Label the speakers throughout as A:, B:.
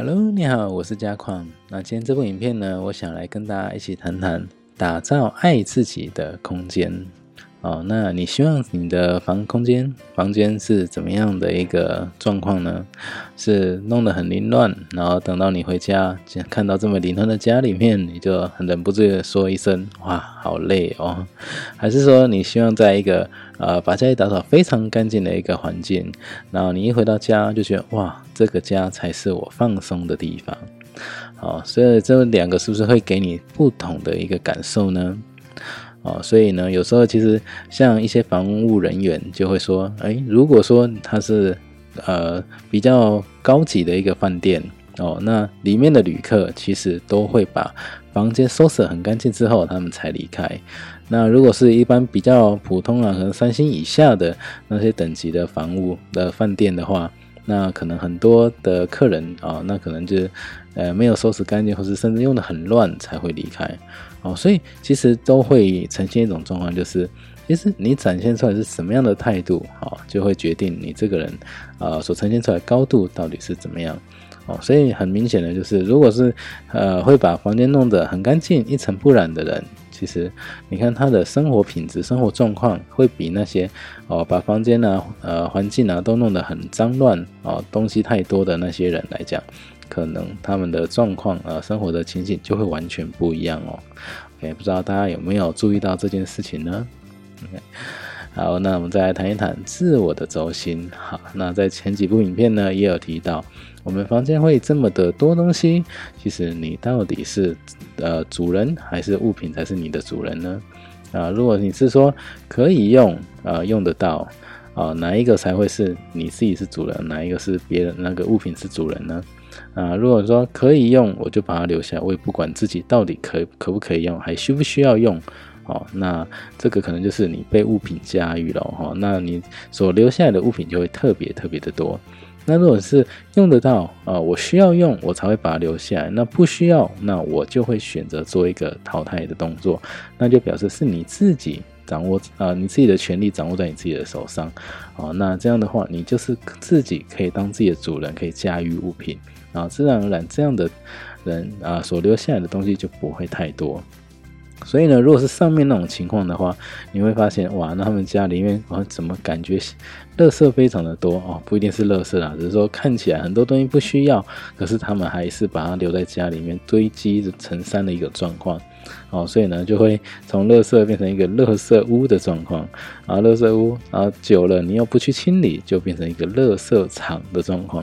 A: Hello，你好，我是嘉矿。那今天这部影片呢，我想来跟大家一起谈谈打造爱自己的空间。哦，那你希望你的房空间房间是怎么样的一个状况呢？是弄得很凌乱，然后等到你回家看到这么凌乱的家里面，你就很忍不住的说一声：“哇，好累哦！”还是说你希望在一个呃把家里打扫非常干净的一个环境，然后你一回到家就觉得：“哇，这个家才是我放松的地方。”好，所以这两个是不是会给你不同的一个感受呢？哦，所以呢，有时候其实像一些防务人员就会说，哎，如果说他是呃比较高级的一个饭店哦，那里面的旅客其实都会把房间收拾很干净之后，他们才离开。那如果是一般比较普通啊，可能三星以下的那些等级的房屋的饭店的话，那可能很多的客人啊，那可能就呃没有收拾干净，或是甚至用的很乱才会离开。哦，所以其实都会呈现一种状况，就是其实你展现出来是什么样的态度，哦，就会决定你这个人，呃，所呈现出来高度到底是怎么样。哦，所以很明显的就是，如果是呃会把房间弄得很干净、一尘不染的人，其实你看他的生活品质、生活状况会比那些哦把房间呢、呃环境啊都弄得很脏乱、哦东西太多的那些人来讲。可能他们的状况啊，生活的情景就会完全不一样哦。OK，不知道大家有没有注意到这件事情呢？OK，好，那我们再来谈一谈自我的轴心。好，那在前几部影片呢，也有提到，我们房间会这么的多东西，其实你到底是呃主人还是物品才是你的主人呢？啊，如果你是说可以用啊用得到啊，哪一个才会是你自己是主人，哪一个是别人那个物品是主人呢？啊，如果说可以用，我就把它留下，我也不管自己到底可可不可以用，还需不需要用，哦，那这个可能就是你被物品驾驭了，哈，那你所留下来的物品就会特别特别的多。那如果是用得到啊，我需要用，我才会把它留下来。那不需要，那我就会选择做一个淘汰的动作，那就表示是你自己掌握啊，你自己的权利掌握在你自己的手上，哦，那这样的话，你就是自己可以当自己的主人，可以驾驭物品。啊，自然而然，这样的人啊，所留下来的东西就不会太多。所以呢，如果是上面那种情况的话，你会发现，哇，那他们家里面啊，怎么感觉垃圾非常的多哦？不一定是垃圾啦，只是说看起来很多东西不需要，可是他们还是把它留在家里面堆积成山的一个状况。哦，所以呢，就会从垃圾变成一个垃圾屋的状况。啊，垃圾屋，然后久了你又不去清理，就变成一个垃圾场的状况。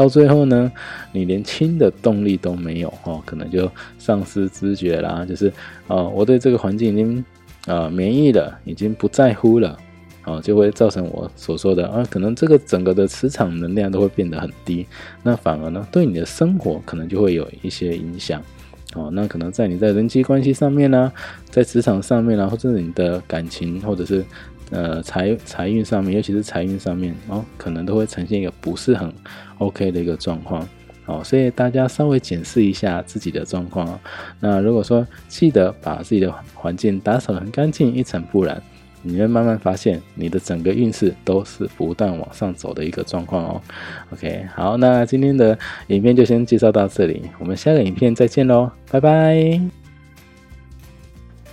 A: 到最后呢，你连亲的动力都没有哦，可能就丧失知觉啦。就是哦，我对这个环境已经啊免疫了，已经不在乎了，哦，就会造成我所说的啊，可能这个整个的磁场能量都会变得很低。那反而呢，对你的生活可能就会有一些影响。哦，那可能在你在人际关系上面呢，在职场上面啊，或者你的感情，或者是。呃，财财运上面，尤其是财运上面哦，可能都会呈现一个不是很 OK 的一个状况哦，所以大家稍微检视一下自己的状况那如果说记得把自己的环境打扫很干净、一尘不染，你会慢慢发现你的整个运势都是不断往上走的一个状况哦。OK，好，那今天的影片就先介绍到这里，我们下个影片再见喽，拜拜。